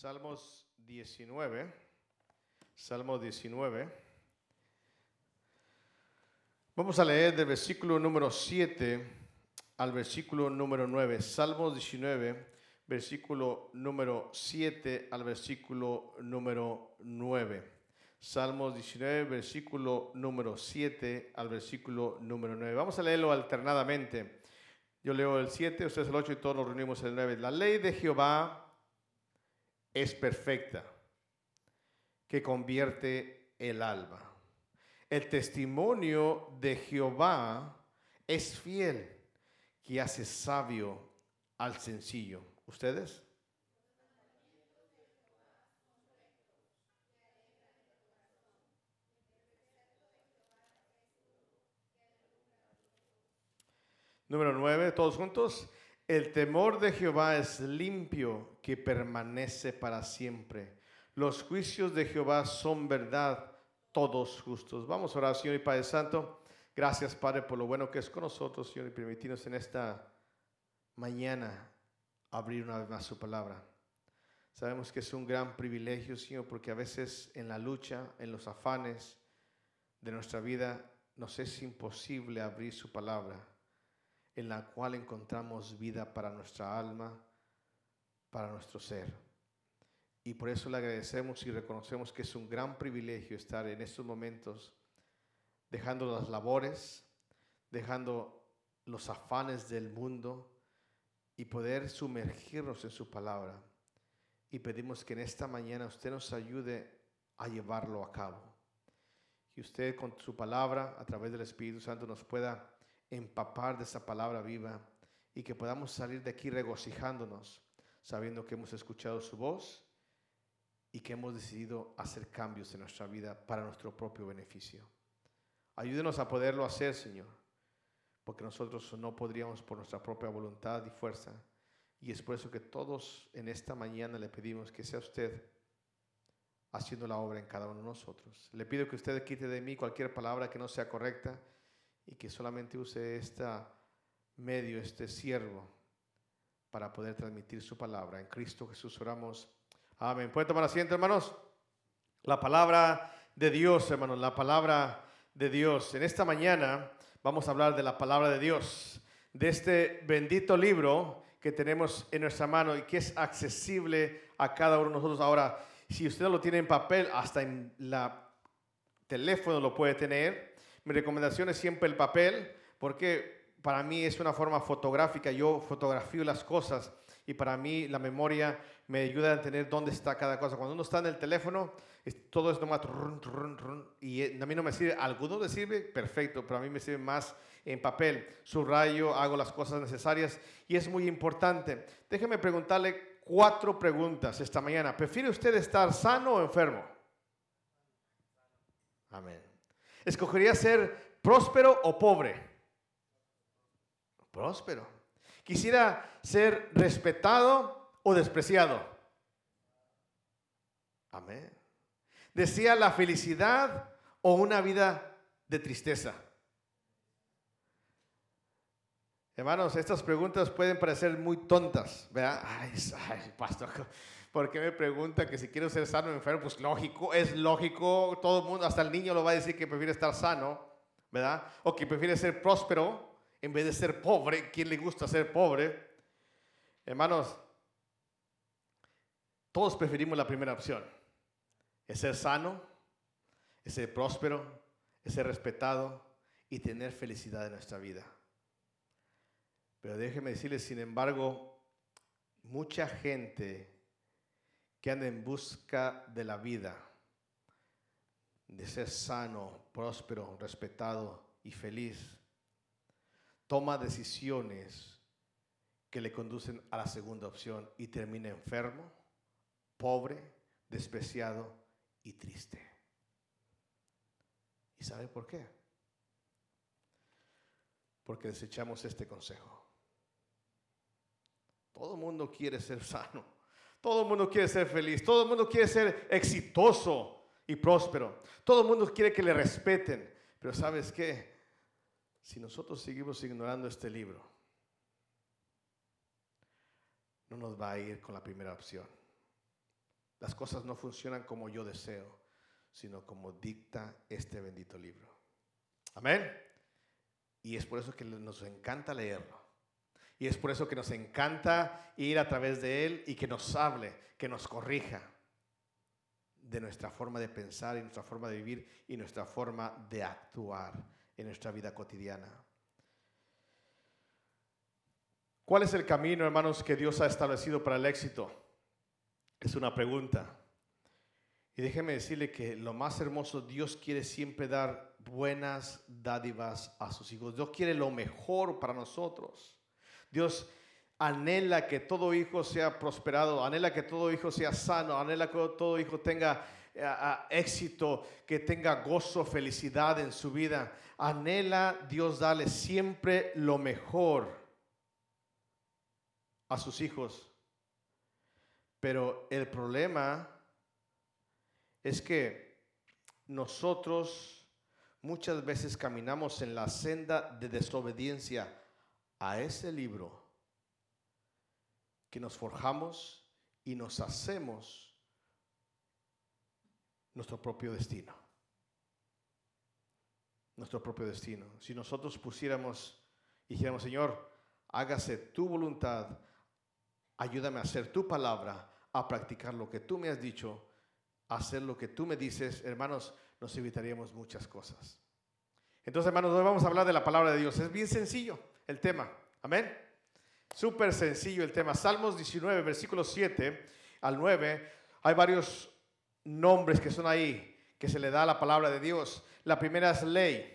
Salmos 19. Salmo 19. Vamos a leer del versículo número 7 al versículo número 9. Salmos 19, versículo número 7 al versículo número 9. Salmos 19, versículo número 7 al versículo número 9. Vamos a leerlo alternadamente. Yo leo el 7, ustedes el 8 y todos nos reunimos el 9. La ley de Jehová es perfecta, que convierte el alma. El testimonio de Jehová es fiel, que hace sabio al sencillo. ¿Ustedes? Número 9, todos juntos. El temor de Jehová es limpio, que permanece para siempre. Los juicios de Jehová son verdad, todos justos. Vamos a orar, Señor y Padre Santo. Gracias, Padre, por lo bueno que es con nosotros, Señor, y permitirnos en esta mañana abrir una vez más su palabra. Sabemos que es un gran privilegio, Señor, porque a veces en la lucha, en los afanes de nuestra vida, nos es imposible abrir su palabra en la cual encontramos vida para nuestra alma, para nuestro ser. Y por eso le agradecemos y reconocemos que es un gran privilegio estar en estos momentos dejando las labores, dejando los afanes del mundo y poder sumergirnos en su palabra. Y pedimos que en esta mañana usted nos ayude a llevarlo a cabo. Que usted con su palabra, a través del Espíritu Santo, nos pueda empapar de esa palabra viva y que podamos salir de aquí regocijándonos, sabiendo que hemos escuchado su voz y que hemos decidido hacer cambios en nuestra vida para nuestro propio beneficio. Ayúdenos a poderlo hacer, Señor, porque nosotros no podríamos por nuestra propia voluntad y fuerza. Y es por eso que todos en esta mañana le pedimos que sea usted haciendo la obra en cada uno de nosotros. Le pido que usted quite de mí cualquier palabra que no sea correcta y que solamente use este medio, este siervo, para poder transmitir su palabra. En Cristo Jesús oramos. Amén. ¿Pueden tomar asiento, hermanos? La palabra de Dios, hermanos, la palabra de Dios. En esta mañana vamos a hablar de la palabra de Dios, de este bendito libro que tenemos en nuestra mano y que es accesible a cada uno de nosotros. Ahora, si usted no lo tiene en papel, hasta en la teléfono lo puede tener. Mi recomendación es siempre el papel, porque para mí es una forma fotográfica. Yo fotografío las cosas y para mí la memoria me ayuda a entender dónde está cada cosa. Cuando uno está en el teléfono, todo es nomás y eh, a mí no me sirve. alguno le sirve, perfecto, pero a mí me sirve más en papel. Subrayo, hago las cosas necesarias y es muy importante. Déjeme preguntarle cuatro preguntas esta mañana. ¿Prefiere usted estar sano o enfermo? Amén. ¿Escogería ser próspero o pobre? Próspero. ¿Quisiera ser respetado o despreciado? Amén. ¿Desea la felicidad o una vida de tristeza? Hermanos, estas preguntas pueden parecer muy tontas, ¿verdad? Ay, ay, pastor, ¿por qué me pregunta que si quiero ser sano o enfermo? Pues lógico, es lógico, todo el mundo, hasta el niño lo va a decir que prefiere estar sano, ¿verdad? O que prefiere ser próspero en vez de ser pobre. ¿Quién le gusta ser pobre? Hermanos, todos preferimos la primera opción, es ser sano, es ser próspero, es ser respetado y tener felicidad en nuestra vida. Pero déjeme decirles, sin embargo, mucha gente que anda en busca de la vida, de ser sano, próspero, respetado y feliz, toma decisiones que le conducen a la segunda opción y termina enfermo, pobre, despreciado y triste. ¿Y sabe por qué? Porque desechamos este consejo. Todo el mundo quiere ser sano. Todo el mundo quiere ser feliz. Todo el mundo quiere ser exitoso y próspero. Todo el mundo quiere que le respeten. Pero ¿sabes qué? Si nosotros seguimos ignorando este libro, no nos va a ir con la primera opción. las cosas no funcionan como yo deseo, sino como dicta este bendito libro. Amén. Y es por eso que nos encanta leerlo. Y es por eso que nos encanta ir a través de él y que nos hable, que nos corrija de nuestra forma de pensar y nuestra forma de vivir y nuestra forma de actuar en nuestra vida cotidiana. ¿Cuál es el camino, hermanos, que Dios ha establecido para el éxito? Es una pregunta. Y déjeme decirle que lo más hermoso, Dios quiere siempre dar buenas dádivas a sus hijos. Dios quiere lo mejor para nosotros. Dios anhela que todo hijo sea prosperado, anhela que todo hijo sea sano, anhela que todo hijo tenga eh, éxito, que tenga gozo, felicidad en su vida. Anhela Dios darle siempre lo mejor a sus hijos. Pero el problema es que nosotros muchas veces caminamos en la senda de desobediencia a ese libro que nos forjamos y nos hacemos nuestro propio destino. Nuestro propio destino. Si nosotros pusiéramos y dijéramos, Señor, hágase tu voluntad, ayúdame a hacer tu palabra, a practicar lo que tú me has dicho, a hacer lo que tú me dices, hermanos, nos evitaríamos muchas cosas. Entonces, hermanos, hoy vamos a hablar de la palabra de Dios. Es bien sencillo el tema. Amén. Súper sencillo el tema. Salmos 19, versículos 7 al 9. Hay varios nombres que son ahí, que se le da a la palabra de Dios. La primera es ley.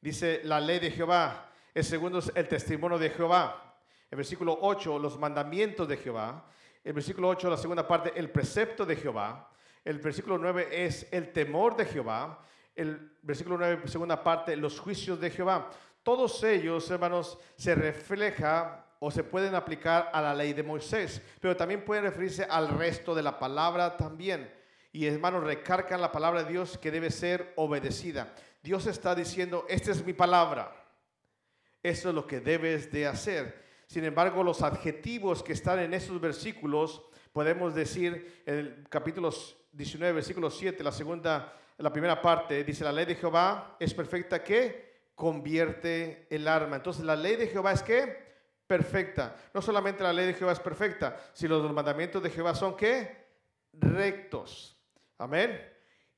Dice la ley de Jehová. El segundo es el testimonio de Jehová. El versículo 8, los mandamientos de Jehová. El versículo 8, la segunda parte, el precepto de Jehová. El versículo 9 es el temor de Jehová. El versículo 9, segunda parte, los juicios de Jehová. Todos ellos, hermanos, se refleja o se pueden aplicar a la ley de Moisés, pero también pueden referirse al resto de la palabra también. Y hermanos, recargan la palabra de Dios que debe ser obedecida. Dios está diciendo, esta es mi palabra. Eso es lo que debes de hacer. Sin embargo, los adjetivos que están en esos versículos, podemos decir en el capítulo 19, versículo 7, la segunda, la primera parte, dice, la ley de Jehová es perfecta que convierte el arma. Entonces, la ley de Jehová es que perfecta. No solamente la ley de Jehová es perfecta, sino los mandamientos de Jehová son que rectos. Amén.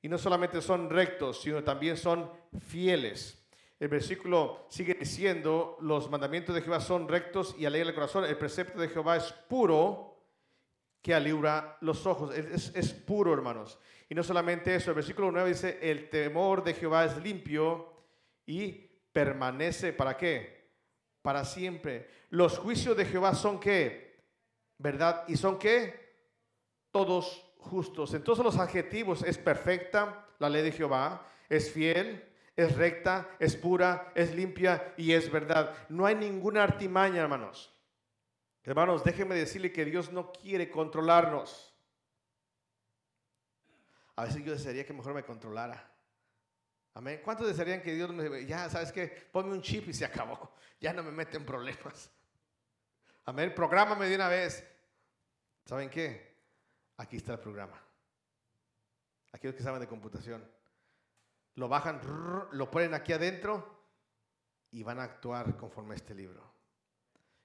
Y no solamente son rectos, sino también son fieles. El versículo sigue diciendo, los mandamientos de Jehová son rectos y alegra el corazón. El precepto de Jehová es puro que alibra los ojos. Es, es, puro, hermanos. Y no solamente eso, el versículo 9 dice, el temor de Jehová es limpio y permanece para qué? Para siempre. Los juicios de Jehová son qué? ¿Verdad? ¿Y son qué? Todos justos. Entonces los adjetivos es perfecta, la ley de Jehová, es fiel, es recta, es pura, es limpia y es verdad. No hay ninguna artimaña, hermanos. Hermanos, déjenme decirle que Dios no quiere controlarnos. A veces yo desearía que mejor me controlara. Amén. ¿Cuántos desearían que Dios me... Ya, ¿sabes qué? Ponme un chip y se acabó. Ya no me meten problemas. Amén. Prográmame de una vez. ¿Saben qué? Aquí está el programa. Aquellos que saben de computación lo bajan, lo ponen aquí adentro y van a actuar conforme a este libro.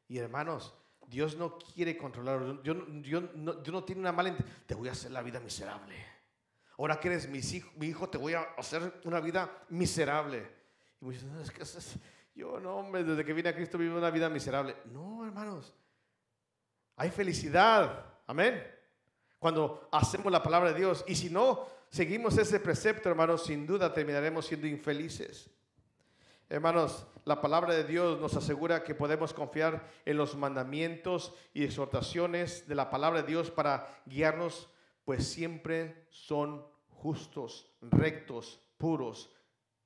Y hermanos, Dios no quiere controlar. Yo, no, yo no tiene una mala Te voy a hacer la vida miserable. Ahora que eres mi hijo, mi hijo, te voy a hacer una vida miserable. Y muchos es que yo no, hombre, desde que vine a Cristo vivo una vida miserable. No, hermanos. Hay felicidad. Amén. Cuando hacemos la palabra de Dios. Y si no, seguimos ese precepto, hermanos, sin duda terminaremos siendo infelices. Hermanos, la palabra de Dios nos asegura que podemos confiar en los mandamientos y exhortaciones de la palabra de Dios para guiarnos, pues siempre son justos, rectos, puros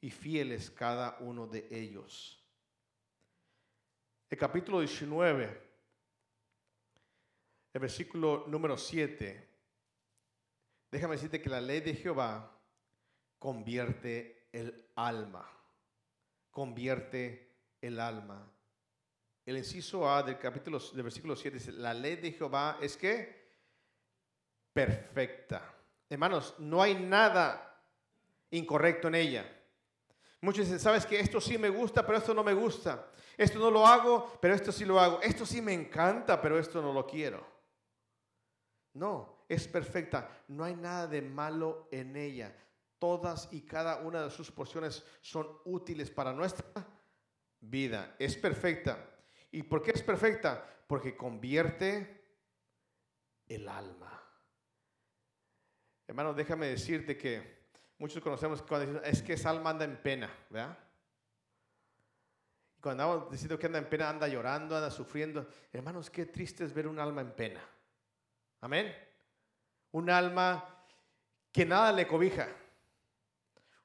y fieles cada uno de ellos. El capítulo 19, el versículo número 7 Déjame decirte que la ley de Jehová convierte el alma. Convierte el alma. El inciso A del capítulo del versículo 7 dice, la ley de Jehová es que perfecta. Hermanos, no hay nada incorrecto en ella. Muchos dicen, sabes que esto sí me gusta, pero esto no me gusta. Esto no lo hago, pero esto sí lo hago. Esto sí me encanta, pero esto no lo quiero. No, es perfecta. No hay nada de malo en ella. Todas y cada una de sus porciones son útiles para nuestra vida. Es perfecta. ¿Y por qué es perfecta? Porque convierte el alma. Hermano, déjame decirte que muchos conocemos cuando dicen, es que esa alma anda en pena, ¿verdad? Cuando andamos diciendo que anda en pena, anda llorando, anda sufriendo. Hermanos, qué triste es ver un alma en pena. Amén. Un alma que nada le cobija.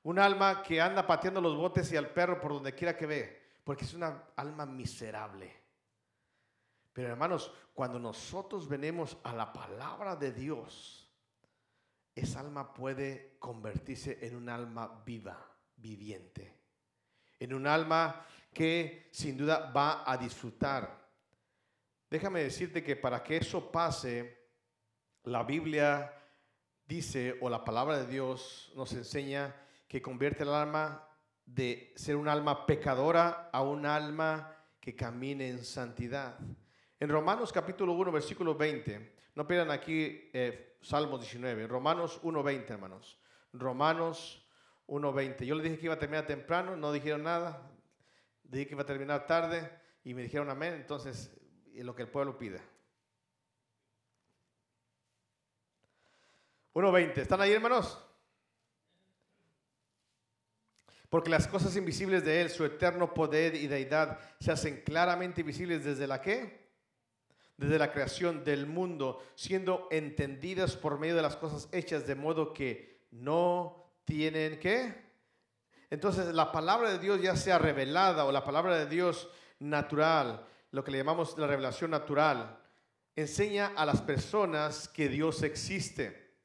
Un alma que anda pateando los botes y al perro por donde quiera que ve. Porque es una alma miserable. Pero hermanos, cuando nosotros venimos a la palabra de Dios, esa alma puede convertirse en un alma viva, viviente. En un alma que sin duda va a disfrutar. Déjame decirte que para que eso pase, la Biblia dice, o la palabra de Dios nos enseña que convierte el alma de ser un alma pecadora a un alma que camine en santidad. En Romanos capítulo 1, versículo 20, no pierdan aquí eh, Salmos 19, Romanos 1.20, hermanos. Romanos 1.20. Yo les dije que iba a terminar temprano, no dijeron nada. Dije que iba a terminar tarde y me dijeron amén. Entonces, lo que el pueblo pide. 1.20. ¿Están ahí, hermanos? Porque las cosas invisibles de Él, su eterno poder y deidad, se hacen claramente visibles desde la qué? Desde la creación del mundo, siendo entendidas por medio de las cosas hechas, de modo que no tienen que. Entonces la palabra de Dios ya sea revelada o la palabra de Dios natural, lo que le llamamos la revelación natural, enseña a las personas que Dios existe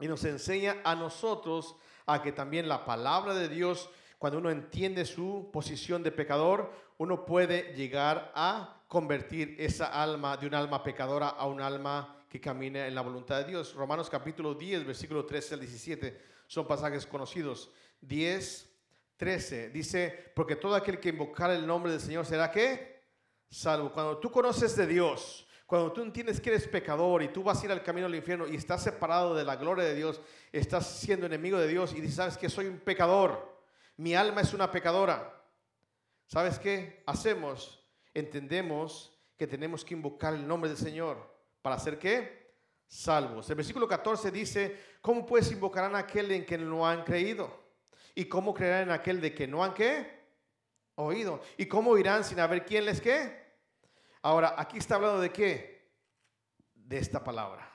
y nos enseña a nosotros a que también la palabra de Dios, cuando uno entiende su posición de pecador, uno puede llegar a convertir esa alma de un alma pecadora a un alma que camine en la voluntad de Dios. Romanos capítulo 10, versículo 13 al 17 son pasajes conocidos. 10, 13 dice, porque todo aquel que invocar el nombre del Señor será que salvo. Cuando tú conoces de Dios, cuando tú entiendes que eres pecador y tú vas a ir al camino del infierno y estás separado de la gloria de Dios, estás siendo enemigo de Dios y dices, sabes que soy un pecador, mi alma es una pecadora. ¿Sabes qué? Hacemos entendemos que tenemos que invocar el nombre del Señor. ¿Para ser qué? Salvos. El versículo 14 dice, ¿cómo pues invocarán a aquel en que no han creído? ¿Y cómo creerán en aquel de que no han qué? Oído. ¿Y cómo irán sin haber quién les qué? Ahora, aquí está hablando de qué? De esta palabra.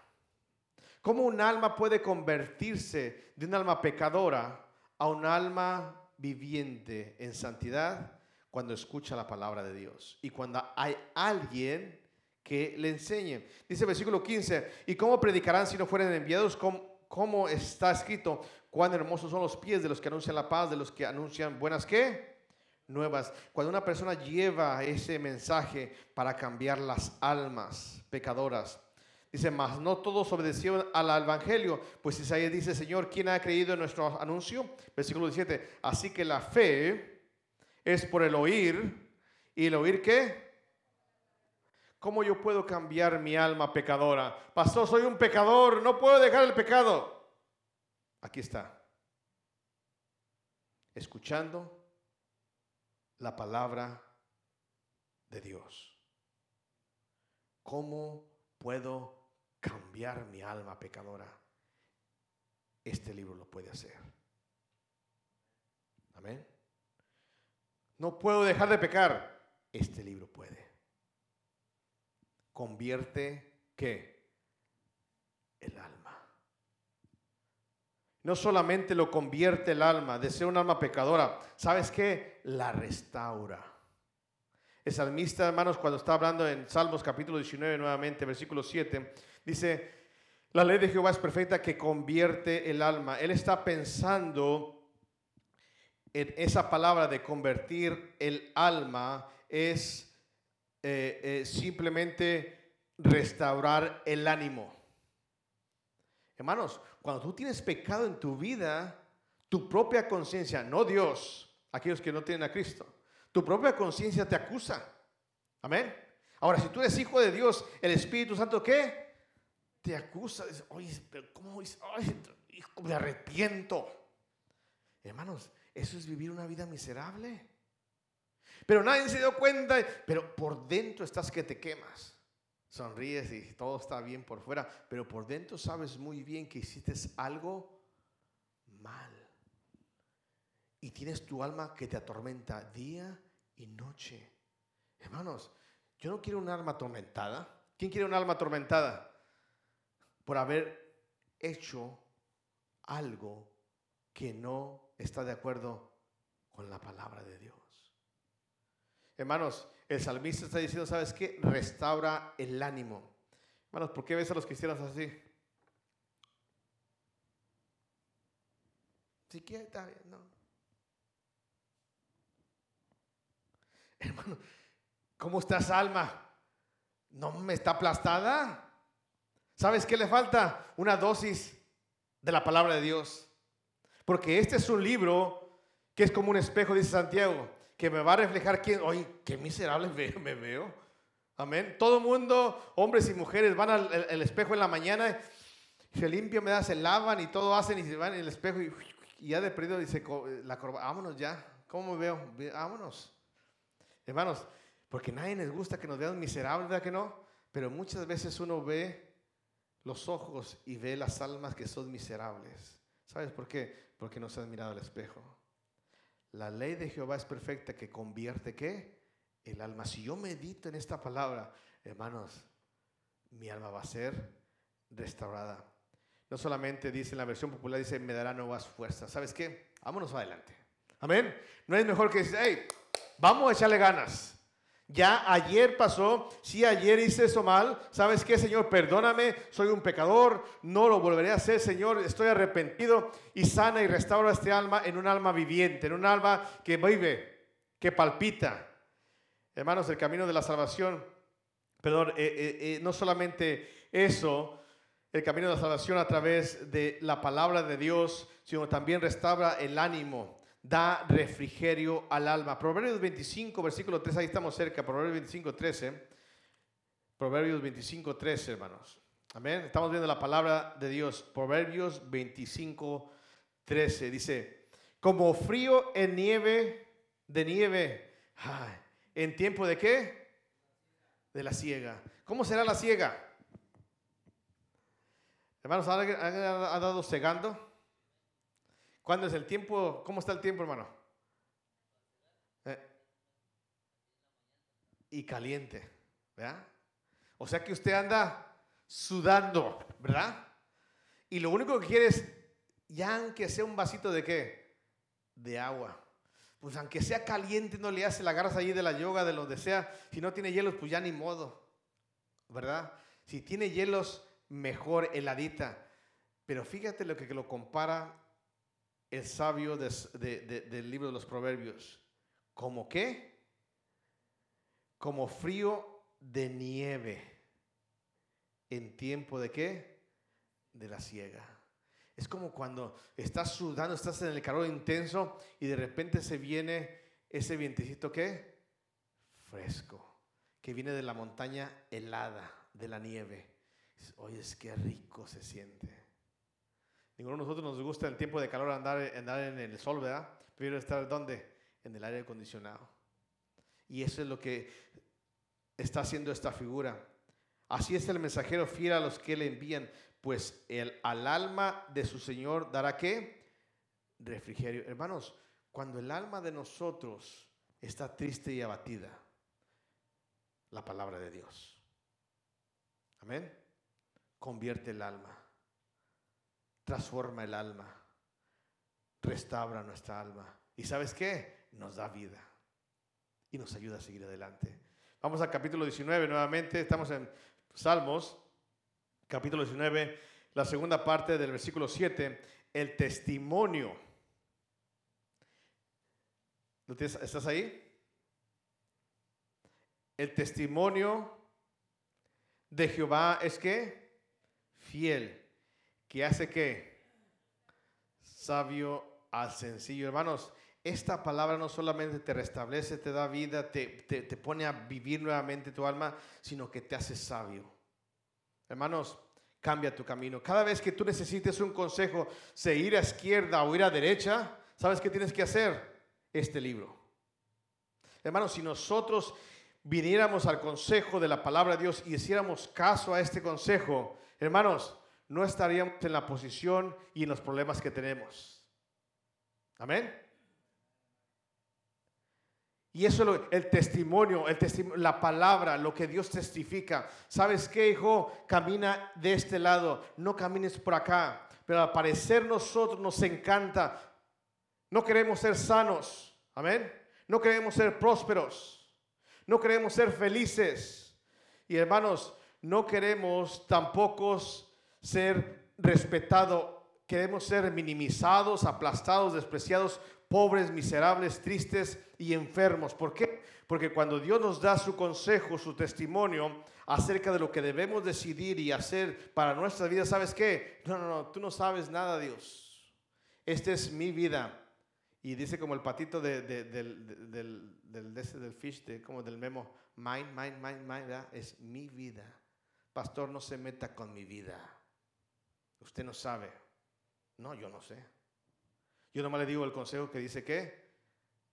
¿Cómo un alma puede convertirse de un alma pecadora a un alma viviente en santidad? cuando escucha la palabra de Dios y cuando hay alguien que le enseñe. Dice versículo 15, ¿y cómo predicarán si no fueren enviados? ¿Cómo, está escrito? Cuán hermosos son los pies de los que anuncian la paz, de los que anuncian buenas qué? Nuevas. Cuando una persona lleva ese mensaje para cambiar las almas pecadoras, Dice, mas no todos obedecieron al Evangelio, pues Isaías dice, Señor, ¿quién ha creído en nuestro anuncio? Versículo 17, así que la fe es por el oír. ¿Y el oír qué? ¿Cómo yo puedo cambiar mi alma pecadora? Pastor, soy un pecador, no puedo dejar el pecado. Aquí está. Escuchando la palabra de Dios. ¿Cómo puedo cambiar mi alma pecadora? Este libro lo puede hacer. Amén. No puedo dejar de pecar. Este libro puede. Convierte qué? El alma. No solamente lo convierte el alma de ser un alma pecadora, ¿sabes qué? La restaura. El salmista, hermanos, cuando está hablando en Salmos capítulo 19 nuevamente, versículo 7, dice, la ley de Jehová es perfecta que convierte el alma. Él está pensando esa palabra de convertir el alma es eh, eh, simplemente restaurar el ánimo. Hermanos, cuando tú tienes pecado en tu vida, tu propia conciencia, no Dios, aquellos que no tienen a Cristo, tu propia conciencia te acusa. Amén. Ahora, si tú eres hijo de Dios, el Espíritu Santo, ¿qué? Te acusa. Oye, pero ¿cómo dice? Ay, me arrepiento. Hermanos, eso es vivir una vida miserable. Pero nadie se dio cuenta, pero por dentro estás que te quemas. Sonríes y todo está bien por fuera, pero por dentro sabes muy bien que hiciste algo mal. Y tienes tu alma que te atormenta día y noche. Hermanos, yo no quiero un alma atormentada. ¿Quién quiere un alma atormentada? Por haber hecho algo que no está de acuerdo con la palabra de Dios. Hermanos, el salmista está diciendo, ¿sabes qué? Restaura el ánimo. Hermanos, ¿por qué ves a los cristianos así? Si quiere, está bien, no. Hermano, ¿cómo estás, alma? ¿No me está aplastada? ¿Sabes qué le falta? Una dosis de la palabra de Dios. Porque este es un libro que es como un espejo, dice Santiago que me va a reflejar quién, oye, qué miserable me veo. Amén. Todo mundo, hombres y mujeres, van al, espejo en la mañana, se limpian, me da, se lavan y todo hacen y se van en el espejo y, ya de perdido dice, la corbata, vámonos ya. ¿Cómo me veo? Vámonos. Hermanos, porque nadie les gusta que nos vean miserables, ¿verdad que no? Pero muchas veces uno ve los ojos y ve las almas que son miserables. ¿Sabes por qué? Porque no se han mirado al espejo. La ley de Jehová es perfecta que convierte qué? El alma. Si yo medito en esta palabra, hermanos, mi alma va a ser restaurada. No solamente dice en la versión popular, dice, me dará nuevas fuerzas. ¿Sabes qué? Vámonos adelante. Amén. No es mejor que decir, hey, vamos a echarle ganas. Ya ayer pasó, si ayer hice eso mal, ¿sabes qué, Señor? Perdóname, soy un pecador, no lo volveré a hacer, Señor, estoy arrepentido y sana y restaura este alma en un alma viviente, en un alma que vive, que palpita. Hermanos, el camino de la salvación, perdón, eh, eh, eh, no solamente eso, el camino de la salvación a través de la palabra de Dios, sino también restaura el ánimo da refrigerio al alma. Proverbios 25, versículo 3, ahí estamos cerca, Proverbios 25, 13. Proverbios 25, 13, hermanos. Amén. Estamos viendo la palabra de Dios. Proverbios 25, 13. Dice, como frío en nieve, de nieve, ¿en tiempo de qué? De la ciega. ¿Cómo será la ciega? Hermanos, ¿han, han dado cegando? ¿Cuándo es el tiempo? ¿Cómo está el tiempo, hermano? Eh, y caliente, ¿verdad? O sea que usted anda sudando, ¿verdad? Y lo único que quiere es, ya aunque sea un vasito de qué? De agua. Pues aunque sea caliente, no le hace la garza allí de la yoga, de donde sea. Si no tiene hielos, pues ya ni modo, ¿verdad? Si tiene hielos, mejor heladita. Pero fíjate lo que lo compara el sabio del libro de los proverbios. ¿Como qué? Como frío de nieve. ¿En tiempo de qué? De la siega. Es como cuando estás sudando, estás en el calor intenso y de repente se viene ese vientecito ¿qué? Fresco, que viene de la montaña helada, de la nieve. Oye, es que rico se siente. Ninguno de nosotros nos gusta el tiempo de calor andar, andar en el sol, ¿verdad? Prefiero estar ¿dónde? En el aire acondicionado. Y eso es lo que está haciendo esta figura. Así es el mensajero fiel a los que le envían, pues el, al alma de su Señor dará qué? Refrigerio. Hermanos, cuando el alma de nosotros está triste y abatida, la palabra de Dios. Amén. Convierte el alma transforma el alma, restaura nuestra alma. ¿Y sabes qué? Nos da vida y nos ayuda a seguir adelante. Vamos al capítulo 19 nuevamente, estamos en Salmos, capítulo 19, la segunda parte del versículo 7, el testimonio. ¿Estás ahí? El testimonio de Jehová es que fiel que hace que sabio al sencillo. Hermanos, esta palabra no solamente te restablece, te da vida, te, te, pone a vivir nuevamente tu alma, sino que te hace sabio. Hermanos, cambia tu camino. Cada vez que tú necesites un consejo, se ir a izquierda o ir a derecha, ¿sabes qué tienes que hacer? Este libro. Hermanos, si nosotros viniéramos al consejo de la palabra de Dios y hiciéramos caso a este consejo, hermanos, no estaríamos en la posición y en los problemas que tenemos. Amén. Y eso es el testimonio, el testimonio, la palabra, lo que Dios testifica. ¿Sabes qué, hijo? Camina de este lado, no camines por acá. Pero al parecer nosotros nos encanta. No queremos ser sanos. Amén. No queremos ser prósperos. No queremos ser felices. Y hermanos, no queremos tampoco ser respetados. Queremos ser minimizados, aplastados, despreciados pobres, miserables, tristes y enfermos. ¿Por qué? Porque cuando Dios nos da su consejo, su testimonio acerca de lo que debemos decidir y hacer para nuestra vida, ¿sabes qué? No, no, no, tú no sabes nada, Dios. Esta es mi vida. Y dice como el patito de, del, del, del, fish, de, como del memo, mine, mine, mine, mine, es mi vida. Pastor, no se meta con mi vida. Usted no sabe. No, yo no sé. Yo nomás le digo el consejo que dice que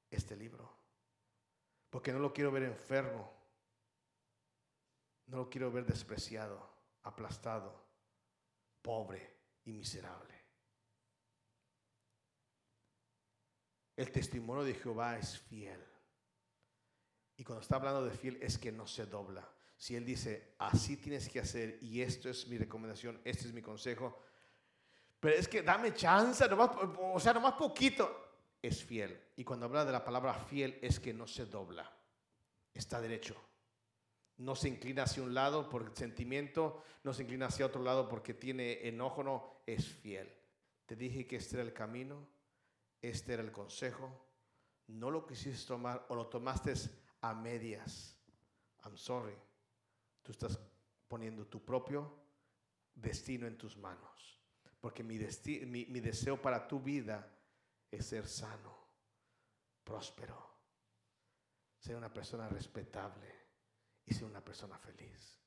este libro. Porque no lo quiero ver enfermo. No lo quiero ver despreciado, aplastado, pobre y miserable. El testimonio de Jehová es fiel. Y cuando está hablando de fiel es que no se dobla. Si Él dice, así tienes que hacer y esto es mi recomendación, este es mi consejo, pero es que dame chance, o sea, nomás poquito. Es fiel. Y cuando habla de la palabra fiel es que no se dobla. Está derecho. No se inclina hacia un lado por sentimiento, no se inclina hacia otro lado porque tiene enojo, no, es fiel. Te dije que este era el camino, este era el consejo. No lo quisiste tomar o lo tomaste a medias. I'm sorry. Tú estás poniendo tu propio destino en tus manos. Porque mi, mi, deseo para tu vida es ser sano, próspero, ser una persona respetable y ser una persona feliz.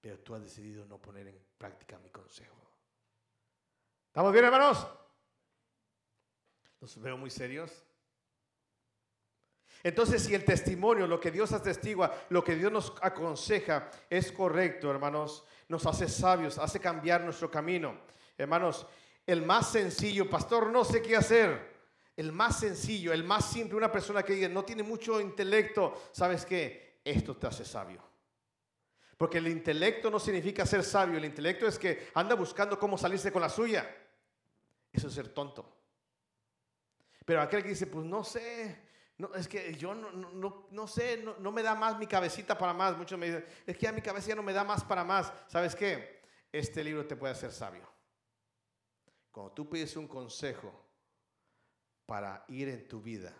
Pero tú has decidido no poner en práctica mi consejo. ¿Estamos bien, hermanos? Los veo muy serios. Entonces, si el testimonio, lo que Dios atestigua, lo que Dios nos aconseja es correcto, hermanos, nos hace sabios, hace cambiar nuestro camino. Hermanos, el más sencillo, pastor, no sé qué hacer. El más sencillo, el más simple, una persona que no tiene mucho intelecto, ¿sabes qué? Esto te hace sabio. Porque el intelecto no significa ser sabio, el intelecto es que anda buscando cómo salirse con la suya. Eso es ser tonto. Pero aquel que dice, pues no sé, no, es que yo no, no, no sé, no, me da más mi cabecita para más. Muchos me dicen, es que a mi cabeza ya no me da más para más. ¿Sabes qué? Este libro te puede hacer sabio. Cuando tú pides un consejo para ir en tu vida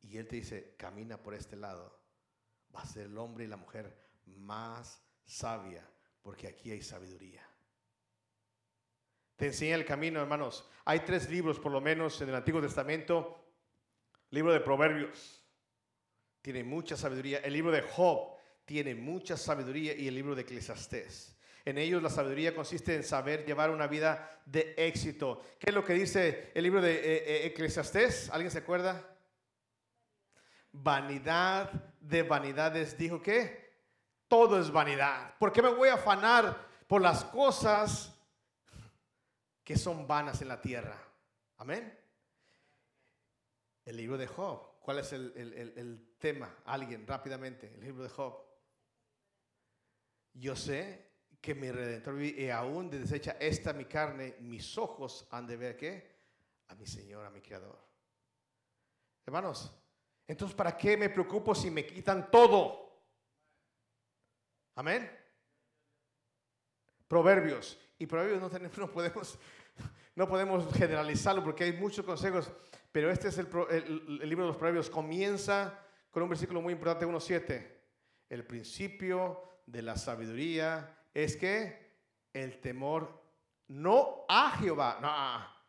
y Él te dice, camina por este lado, va a ser el hombre y la mujer más sabia, porque aquí hay sabiduría. Te enseña el camino, hermanos. Hay tres libros, por lo menos, en el Antiguo Testamento. Libro de Proverbios tiene mucha sabiduría. El libro de Job tiene mucha sabiduría y el libro de Eclesiastés. En ellos la sabiduría consiste en saber llevar una vida de éxito. ¿Qué es lo que dice el libro de eh, eh, Eclesiastés? ¿Alguien se acuerda? Vanidad de vanidades. Dijo que todo es vanidad. ¿Por qué me voy a afanar por las cosas que son vanas en la tierra? Amén. El libro de Job. ¿Cuál es el, el tema? Alguien, rápidamente. El libro de Job. Yo sé que mi redentor y aún de desecha esta mi carne, mis ojos han de ver qué? A mi Señor, a mi Creador. Hermanos, entonces ¿para qué me preocupo si me quitan todo? Amén. Proverbios. Y proverbios no, tenemos, no, podemos, no podemos generalizarlo porque hay muchos consejos, pero este es el, libro de los proverbios. Comienza con un versículo muy importante, 1.7. El principio de la sabiduría es que el temor no a Jehová, no,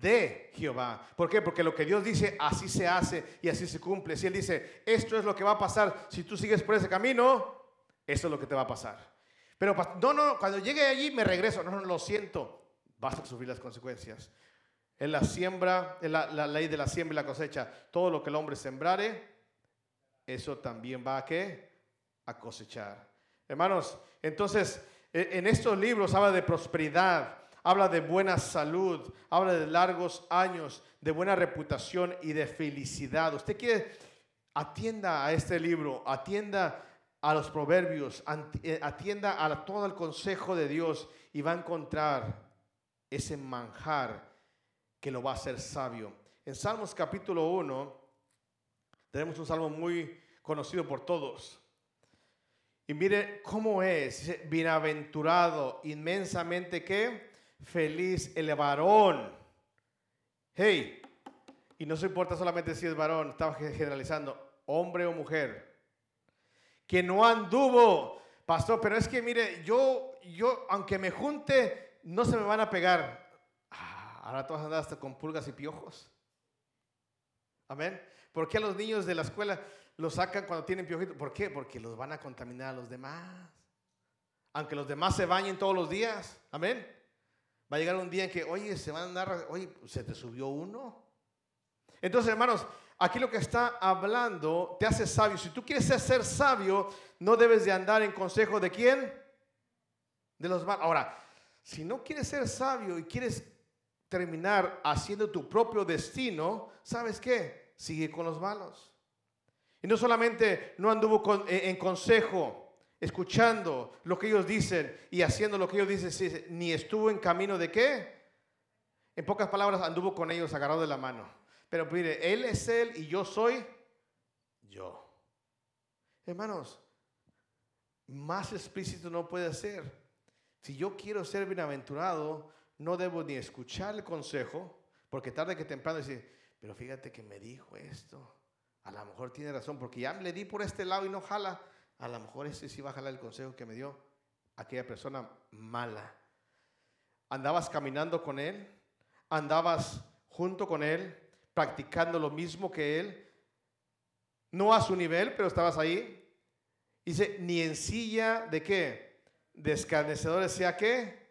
de Jehová. ¿Por qué? Porque lo que Dios dice, así se hace y así se cumple. Si Él dice, esto es lo que va a pasar, si tú sigues por ese camino, eso es lo que te va a pasar. Pero no, no, cuando llegue allí me regreso. No, no, lo siento. Vas a sufrir las consecuencias. En la siembra, en la, ley de la siembra y la cosecha, todo lo que el hombre sembrare, eso también va a qué? A cosechar. Hermanos, entonces, e, en estos libros habla de prosperidad, habla de buena salud, habla de largos años, de buena reputación y de felicidad. Usted quiere, atienda a este libro, atienda a los proverbios, eh, atienda a todo el consejo de Dios y va a encontrar ese manjar que lo va a hacer sabio. En Salmos capítulo 1 tenemos un salmo muy conocido por todos. Y mire cómo es, bienaventurado, inmensamente que feliz el varón. Hey, y no se importa solamente si es varón, estaba generalizando, hombre o mujer, que no anduvo, pastor, pero es que mire, yo, yo, aunque me junte, no se me van a pegar. Ahora todos andan hasta con pulgas y piojos. Amén. ¿Por qué a los niños de la escuela los sacan cuando tienen piojitos? ¿Por qué? Porque los van a contaminar a los demás. Aunque los demás se bañen todos los días. Amén. Va a llegar un día en que, oye, se van a andar, oye, se te subió uno. Entonces, hermanos, aquí lo que está hablando te hace sabio. Si tú quieres ser sabio, no debes de andar en consejo de quién? De los malos. Ahora, si no quieres ser sabio y quieres terminar haciendo tu propio destino, ¿sabes qué? Sigue con los malos. Y no solamente no anduvo eh, en consejo, escuchando lo que ellos dicen y haciendo lo que ellos dicen, ni estuvo en camino de qué. En pocas palabras, anduvo con ellos agarrado de la mano. Pero mire, Él es Él y yo soy yo. Hermanos, más explícito no puede ser. Si yo quiero ser bienaventurado, no debo ni escuchar el consejo, porque tarde que temprano decir, pero fíjate que me dijo esto. A lo mejor tiene razón, porque ya le di por este lado y no jala. A lo mejor ese sí va a jalar el consejo que me dio aquella persona mala. Andabas caminando con él, andabas junto con él, practicando lo mismo que él, no a su nivel, pero estabas ahí. Dice, ni en silla de qué? De escarnecedores sea qué?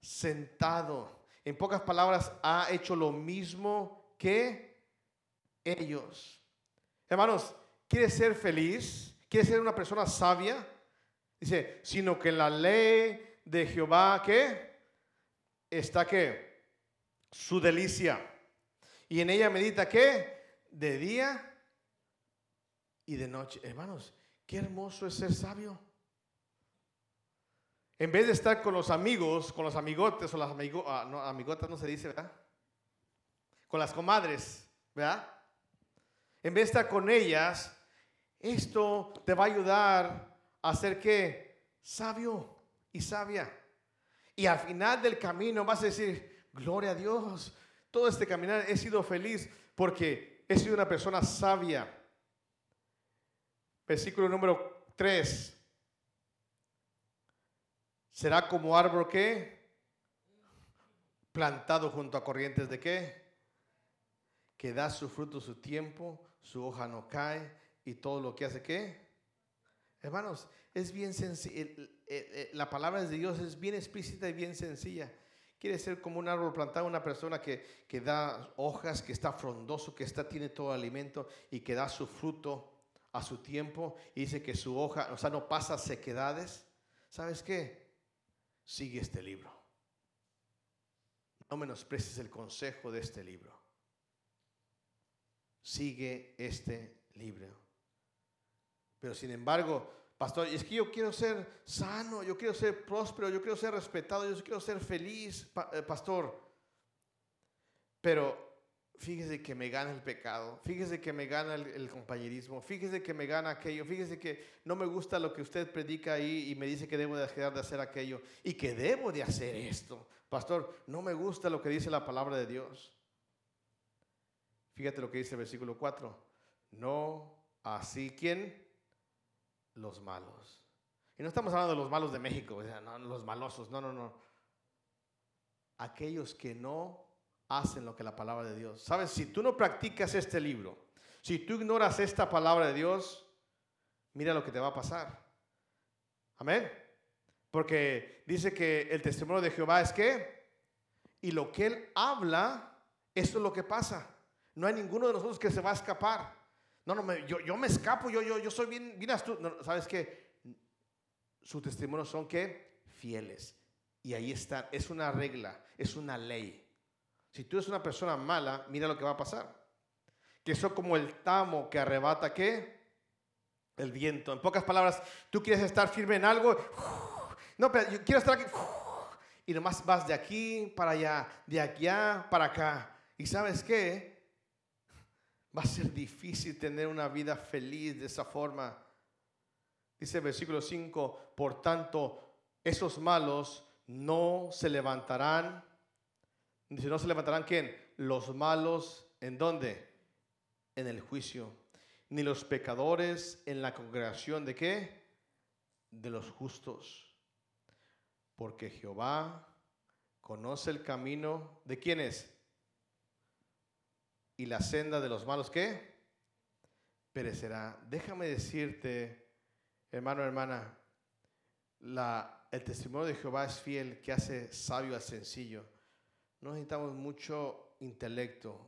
sentado. En pocas palabras, ha hecho lo mismo que ellos. Hermanos, ¿quieres ser feliz? ¿Quieres ser una persona sabia? Dice, sino que la ley de Jehová, ¿qué? Está que su delicia. Y en ella medita, ¿qué? De día y de noche. Hermanos, qué hermoso es ser sabio. En vez de estar con los amigos, con los amigotes o las ah, no, amigotas no se dice, ¿verdad? Con las comadres, ¿verdad? En vez de estar con ellas, esto te va a ayudar a ser que sabio y sabia. Y al final del camino vas a decir, gloria a Dios, todo este caminar he sido feliz porque he sido una persona sabia. Versículo número 3. Será como árbol que plantado junto a corrientes de qué? Que da su fruto su tiempo, su hoja no cae y todo lo que hace qué? Hermanos, es bien sencillo. La palabra de Dios es bien explícita y bien sencilla. Quiere ser como un árbol plantado, una persona que, que da hojas, que está frondoso, que está, tiene todo alimento y que da su fruto a su tiempo y dice que su hoja, o sea, no pasa sequedades. ¿Sabes qué? Sigue este libro. No menosprecies el consejo de este libro. Sigue este libro. Pero sin embargo, pastor, es que yo quiero ser sano, yo quiero ser próspero, yo quiero ser respetado, yo quiero ser feliz, eh, pastor. Pero fíjese que me gana el pecado, fíjese que me gana el, compañerismo, fíjese que me gana aquello, fíjese que no me gusta lo que usted predica ahí y me dice que debo de dejar de hacer aquello y que debo de hacer esto. Pastor, no me gusta lo que dice la palabra de Dios. Fíjate lo que dice el versículo 4. No así quién? Los malos. Y no estamos hablando de los malos de México, no, los malosos, no, no, no. aquellos que no hacen lo que la palabra de Dios. Sabes, si tú no practicas este libro, si tú ignoras esta palabra de Dios, mira lo que te va a pasar. Amén. Porque dice que el testimonio de Jehová es que, y lo que él habla, esto es lo que pasa. No hay ninguno de nosotros que se va a escapar. No, no, yo, yo me escapo, yo, yo, yo soy bien, bien astuto. ¿Sabes qué? Sus testimonios son que fieles. Y ahí está, es una regla, es una ley. Si tú eres una persona mala, mira lo que va a pasar. Que eso como el tamo que arrebata qué? El viento. En pocas palabras, tú quieres estar firme en algo. No, pero yo quiero estar aquí. Y nomás vas de aquí para allá, de aquí para acá. ¿Y sabes qué? Va a ser difícil tener una vida feliz de esa forma. Dice el versículo 5, por tanto, esos malos no se levantarán. Dice, no se levantarán quién? Los malos, ¿en dónde? En el juicio. Ni los pecadores en la congregación de qué? De los justos. Porque Jehová conoce el camino de quiénes? Y la senda de los malos qué? Perecerá. Déjame decirte, hermano, hermana, la el testimonio de Jehová es fiel, que hace sabio al sencillo. No necesitamos mucho intelecto,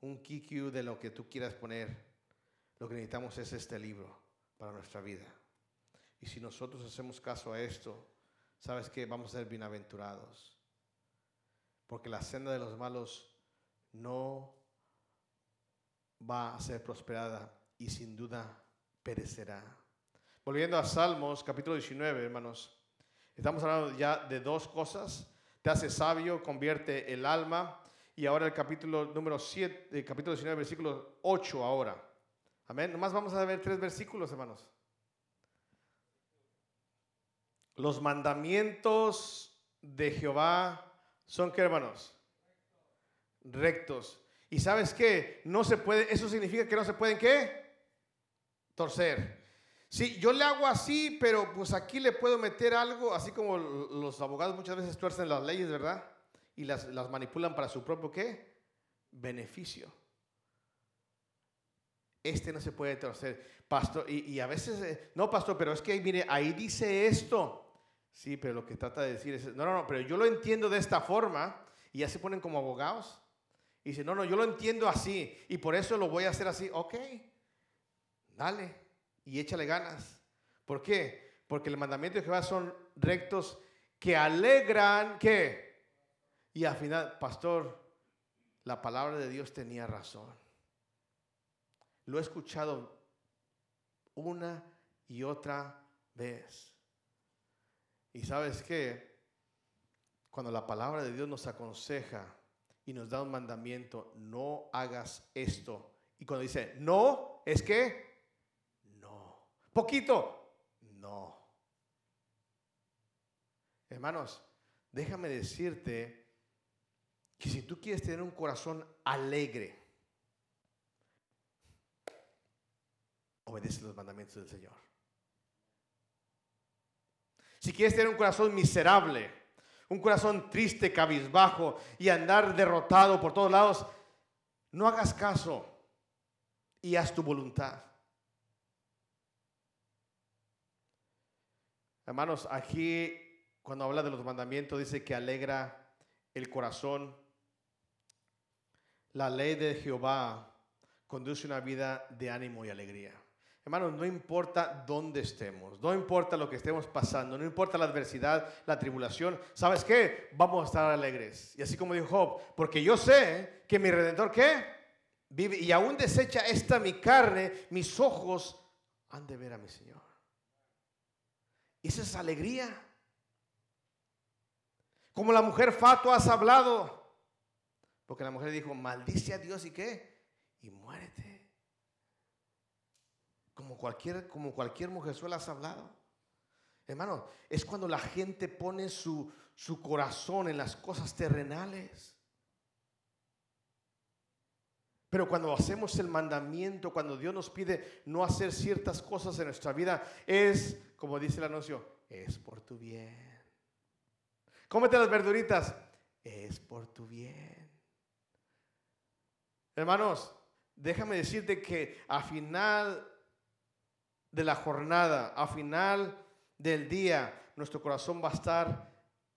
un kikiu de lo que tú quieras poner. Lo que necesitamos es este libro para nuestra vida. Y si nosotros hacemos caso a esto, sabes que vamos a ser bienaventurados. Porque la senda de los malos no va a ser prosperada y sin duda perecerá. Volviendo a Salmos capítulo 19, hermanos. Estamos hablando ya de dos cosas. Te hace sabio, convierte el alma. Y ahora el capítulo número 7, el capítulo 19, versículo 8 ahora. Amén. Nomás vamos a ver tres versículos, hermanos. Los mandamientos de Jehová son qué, hermanos? Rectos. ¿Y sabes qué? No se puede, eso significa que no se pueden qué? Torcer. Sí, yo le hago así, pero pues aquí le puedo meter algo, así como los abogados muchas veces tuercen las leyes, ¿verdad? Y las, manipulan para su propio qué? Beneficio. Este no se puede torcer. Pastor, y, a veces, eh, no, pastor, pero es que mire, ahí dice esto. Sí, pero lo que trata de decir es, no, no, no, pero yo lo entiendo de esta forma y ya se ponen como abogados. Y dice, no, no, yo lo entiendo así y por eso lo voy a hacer así. Ok, dale y échale ganas. ¿Por qué? Porque el mandamiento de Jehová son rectos que alegran, ¿qué? Y al final, pastor, la palabra de Dios tenía razón. Lo he escuchado una y otra vez. Y sabes qué? Cuando la palabra de Dios nos aconseja y nos da un mandamiento, no hagas esto. Y cuando dice, no, es que ¿Poquito? No. Hermanos, déjame decirte que si tú quieres tener un corazón alegre, obedece los mandamientos del Señor. Si quieres tener un corazón miserable, un corazón triste, cabizbajo y andar derrotado por todos lados, no hagas caso y haz tu voluntad. Hermanos, aquí cuando habla de los mandamientos dice que alegra el corazón. La ley de Jehová conduce una vida de ánimo y alegría. Hermanos, no importa dónde estemos, no importa lo que estemos pasando, no importa la adversidad, la tribulación, ¿sabes qué? Vamos a estar alegres. Y así como dijo Job, porque yo sé que mi redentor, ¿qué? Vive y aún desecha esta mi carne, mis ojos han de ver a mi Señor. Esa es alegría. Como la mujer fatua has hablado. Porque la mujer dijo, maldice a Dios y qué? Y muérete. Como cualquier, como cualquier has hablado. Hermano, es cuando la gente pone su, su corazón en las cosas terrenales. Pero cuando hacemos el mandamiento, cuando Dios nos pide no hacer ciertas cosas en nuestra vida, es, como dice el anuncio, es por tu bien. Cómete las verduritas, es por tu bien. Hermanos, déjame decirte que a final de la jornada, a final del día, nuestro corazón va a estar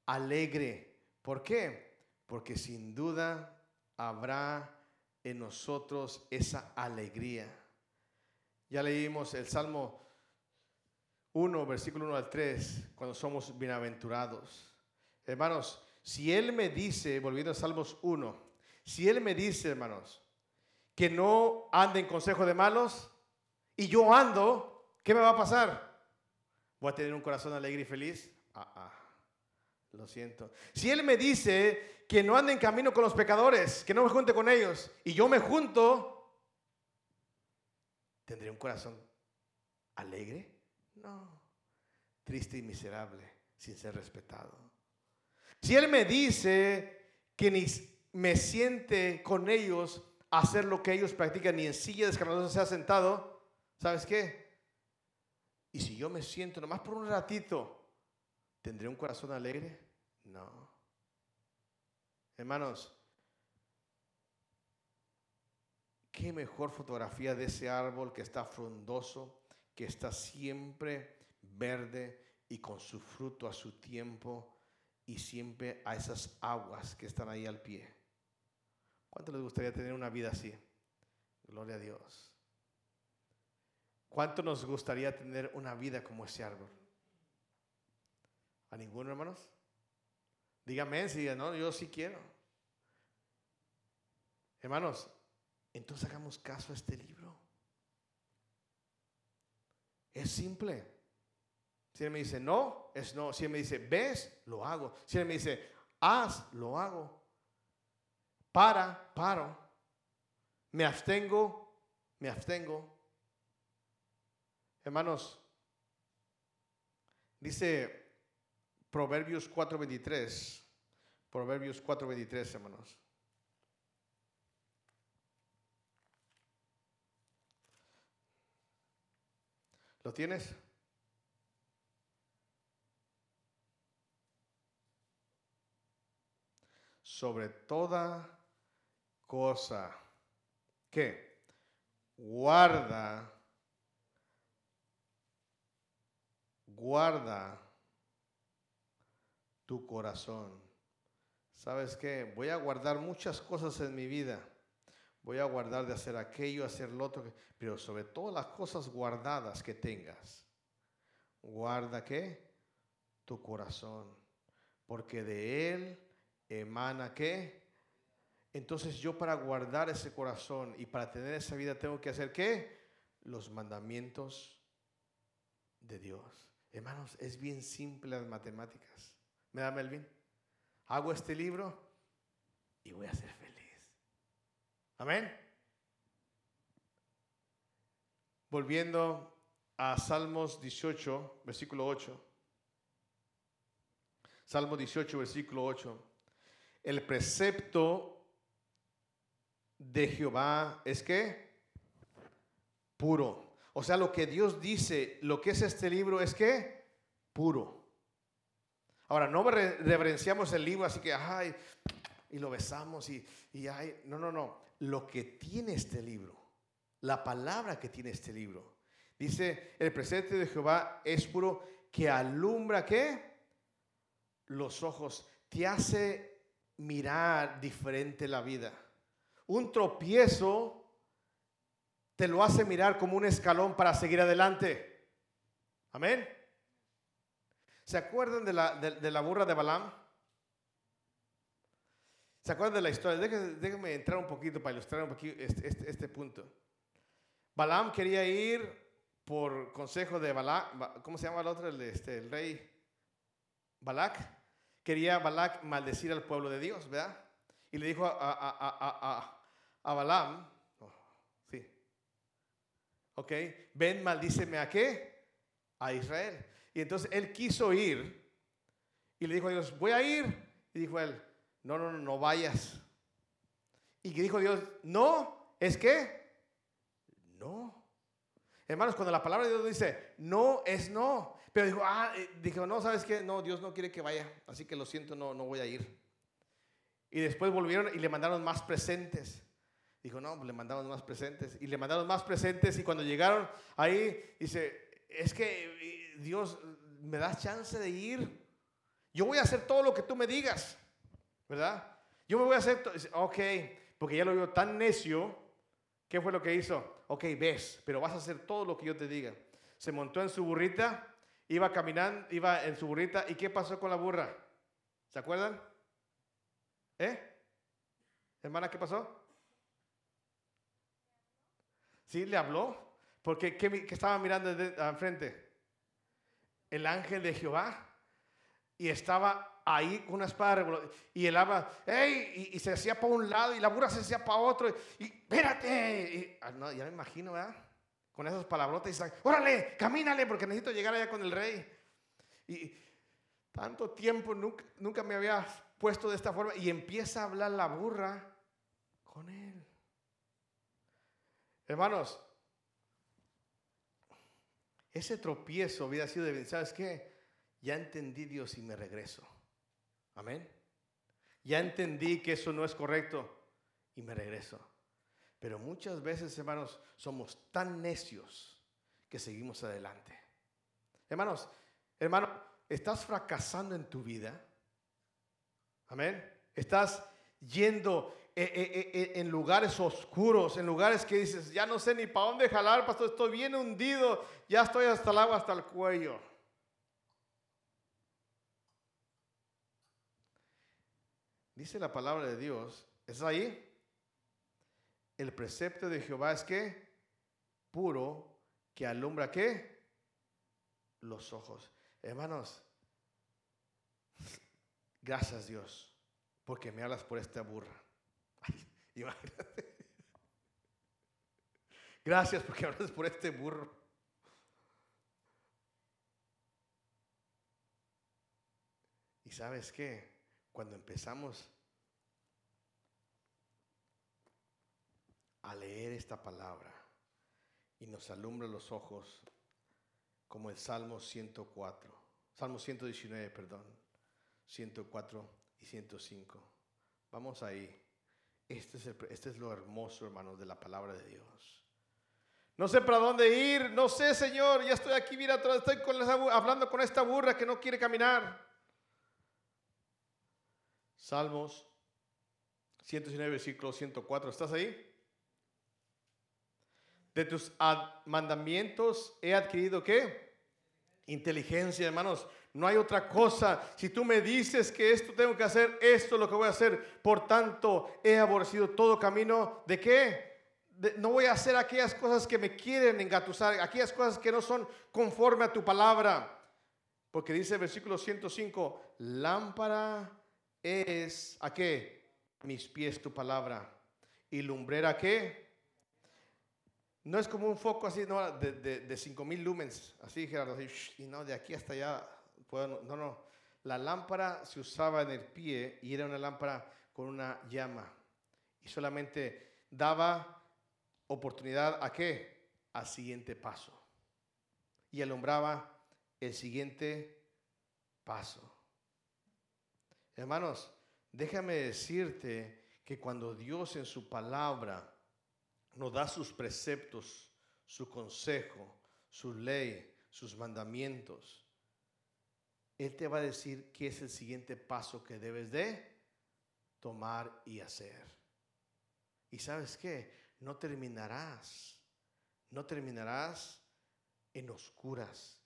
alegre. ¿Por qué? Porque sin duda habrá en nosotros esa alegría. Ya leímos el Salmo 1, versículo 1 al 3, cuando somos bienaventurados. Hermanos, si Él me dice, volviendo a Salmos 1, si Él me dice, hermanos, que no ande en consejo de malos, y yo ando, ¿qué me va a pasar? ¿Voy a tener un corazón alegre y feliz? Ah, ah, lo siento. Si Él me dice que no ande en camino con los pecadores, que no me junte con ellos, y yo me junto, ¿tendré un corazón alegre? No, triste y miserable, sin ser respetado. Si Él me dice que ni me siente con ellos a hacer lo que ellos practican, ni en silla de se sea sentado, ¿sabes qué? Y si yo me siento nomás por un ratito, ¿tendré un corazón alegre? No. Hermanos, qué mejor fotografía de ese árbol que está frondoso, que está siempre verde y con su fruto a su tiempo y siempre a esas aguas que están ahí al pie. ¿Cuánto les gustaría tener una vida así? Gloria a Dios. ¿Cuánto nos gustaría tener una vida como ese árbol? ¿A ninguno, hermanos? Dígame si no, yo sí quiero. Hermanos, entonces hagamos caso a este libro. Es simple. Si él me dice no, es no. Si él me dice ves, lo hago. Si él me dice haz, lo hago. Para, paro. Me abstengo, me abstengo. Hermanos, dice Proverbios 4:23. Proverbios 4:23, hermanos. ¿Lo tienes? Sobre toda cosa que guarda, guarda tu corazón. ¿Sabes qué? Voy a guardar muchas cosas en mi vida voy a guardar de hacer aquello, hacer lo otro, pero sobre todas las cosas guardadas que tengas, guarda qué? Tu corazón, porque de él emana qué? Entonces yo para guardar ese corazón y para tener esa vida tengo que hacer qué? Los mandamientos de Dios. Hermanos, es bien simple las matemáticas. ¿Me da Melvin? Hago este libro y voy a ser feliz. Amén. Volviendo a Salmos 18, versículo 8. Salmo 18, versículo 8. El precepto de Jehová es que puro. O sea, lo que Dios dice, lo que es este libro es que puro. Ahora, no reverenciamos el libro así que, ay, y lo besamos y, y ay, no, no, no lo que tiene este libro, la palabra que tiene este libro. Dice, el presente de Jehová es puro que alumbra qué? Los ojos, te hace mirar diferente la vida. Un tropiezo te lo hace mirar como un escalón para seguir adelante. Amén. ¿Se acuerdan de la, de la burra de Balaam? ¿Se acuerdan de la historia? Déjenme, entrar un poquito para ilustrar un poquito este, este, este, punto. Balaam quería ir por consejo de Balac, ¿cómo se llama el otro? El, este, rey Balac. Quería Balac maldecir al pueblo de Dios, ¿verdad? Y le dijo a, a, a, a Balaam, oh, sí, ok, ven, maldíceme a qué? A Israel. Entonces él quiso ir y le dijo a Dios, voy a ir. Y dijo él, no, no, no, no vayas. Y que dijo Dios, no, es que, no. Hermanos, cuando la palabra de Dios dice, no, es no. Pero dijo, ah, eh", dijo, no, ¿sabes qué? No, Dios no quiere que vaya, así que lo siento, no, no voy a ir. Y después volvieron y le mandaron más presentes. Dijo, no, pues le mandamos más presentes. Y le mandaron más presentes y cuando llegaron ahí, dice, es que Dios, ¿me das chance de ir? Yo voy a hacer todo lo que tú me digas, ¿verdad? Yo me voy a hacer, ok, porque ya lo vio tan necio, ¿qué fue lo que hizo? Ok, ves, pero vas a hacer todo lo que yo te diga. Se montó en su burrita, iba caminando, iba en su burrita, ¿y qué pasó con la burra? ¿Se acuerdan? ¿Eh? Hermana, ¿qué pasó? ¿Sí le habló? Porque ¿qué, estaba mirando enfrente? El ángel de Jehová. Y estaba ahí con una espada y él habla, ¡Ey! Y, se hacía para un lado y la burra se hacía para otro. Y, espérate. Ah, no, ya me imagino, ¿verdad? Con esas palabrotas y dice, órale, camínale porque necesito llegar allá con el rey. Y tanto tiempo nunca, nunca me había puesto de esta forma y empieza a hablar la burra con él. Hermanos, ese tropiezo hubiera sido de, ¿sabes qué? Ya entendí Dios y me regreso. Amén. Ya entendí que eso no es correcto y me regreso. Pero muchas veces, hermanos, somos tan necios que seguimos adelante. Hermanos, hermano, ¿estás fracasando en tu vida? Amén. ¿Estás yendo en lugares oscuros, en lugares que dices, ya no sé ni para dónde jalar, pastor, estoy bien hundido, ya estoy hasta el agua, hasta el cuello. Dice la palabra de Dios, ¿es ahí? El precepto de Jehová es que puro, que alumbra qué? Los ojos. Hermanos, gracias Dios, porque me hablas por esta burra. Gracias porque hablas por este burro. Y sabes qué, cuando empezamos a leer esta palabra y nos alumbra los ojos, como el Salmo 104, Salmo 119, perdón, 104 y 105. Vamos ahí. Este es, este es lo hermoso, hermanos, de la palabra de Dios. No sé para dónde ir, no sé, Señor, ya estoy aquí, mira, estoy hablando con esta burra que no quiere caminar. Salmos 119, versículo 104, ¿estás ahí? De tus mandamientos he adquirido qué? Inteligencia, hermanos. No hay otra cosa. Si tú me dices que esto tengo que hacer, esto es lo que voy a hacer. Por tanto, he aborrecido todo camino de qué? no voy a hacer aquellas cosas que me quieren engatusar, aquellas cosas que no son conforme a tu palabra. Porque dice el versículo 105, lámpara es a qué? Mis pies tu palabra. Y lumbrera qué? No es como un foco así, no, de, de, de 5000 lumens, así Gerardo, y no, de aquí hasta allá no, no. La lámpara se usaba en el pie y era una lámpara con una llama. Y solamente daba oportunidad a qué? Al siguiente paso. Y alumbraba el siguiente paso. Hermanos, déjame decirte que cuando Dios en su palabra nos da sus preceptos, su consejo, su ley, sus mandamientos, él te va a decir qué es el siguiente paso que debes de tomar y hacer. Y sabes qué, no terminarás, no terminarás en oscuras,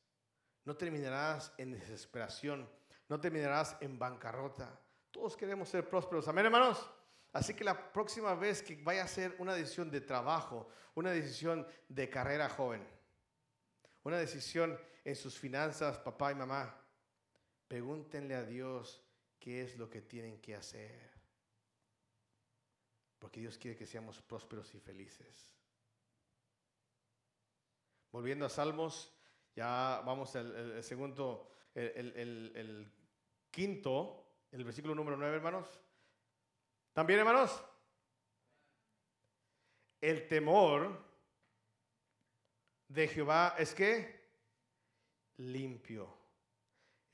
no terminarás en desesperación, no terminarás en bancarrota. Todos queremos ser prósperos, amén hermanos. Así que la próxima vez que vaya a ser una decisión de trabajo, una decisión de carrera joven, una decisión en sus finanzas, papá y mamá, Pregúntenle a Dios qué es lo que tienen que hacer. Porque Dios quiere que seamos prósperos y felices. Volviendo a Salmos, ya vamos al segundo, el, quinto, el versículo número 9, hermanos. ¿También, hermanos? El temor de Jehová es que limpio.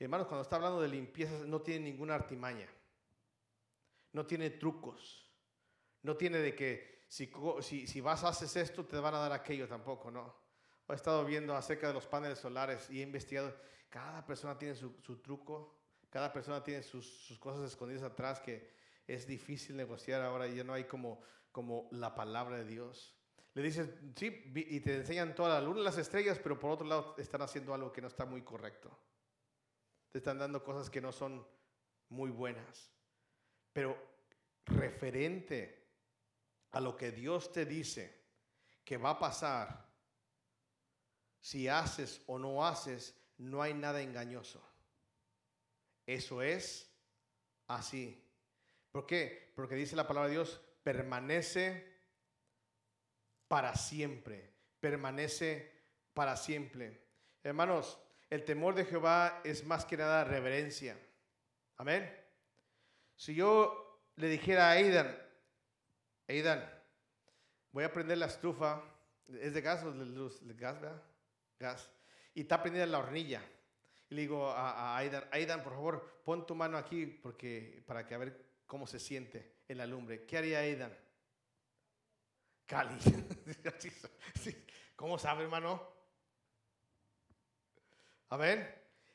Hermanos, cuando está hablando de limpieza, no tiene ninguna artimaña. no tiene trucos, no tiene de que si, si, si vas, haces esto, te van a dar aquello tampoco, no. He estado viendo acerca de los paneles solares y he investigado, cada persona tiene su, su truco, cada persona tiene sus, sus, cosas escondidas atrás que es difícil negociar ahora y ya no hay como, como la palabra de Dios. Le dices, sí, y te enseñan toda la luna y las estrellas, pero por otro lado están haciendo algo que no está muy correcto. Te están dando cosas que no son muy buenas. Pero referente a lo que Dios te dice que va a pasar, si haces o no haces, no hay nada engañoso. Eso es así. ¿Por qué? Porque dice la palabra de Dios, permanece para siempre. Permanece para siempre. Hermanos, el temor de Jehová es más que nada reverencia. Amén. Si yo le dijera a Aidan, Aidan, voy a prender la estufa, ¿es de gas o de luz? ¿De gas, verdad? Gas. Y está prendida la hornilla. Y le digo a, Aidan, Aidan, por favor, pon tu mano aquí porque, para que a ver cómo se siente en la lumbre. ¿Qué haría Aidan? Cali. ¿Cómo sabe, hermano? Amén.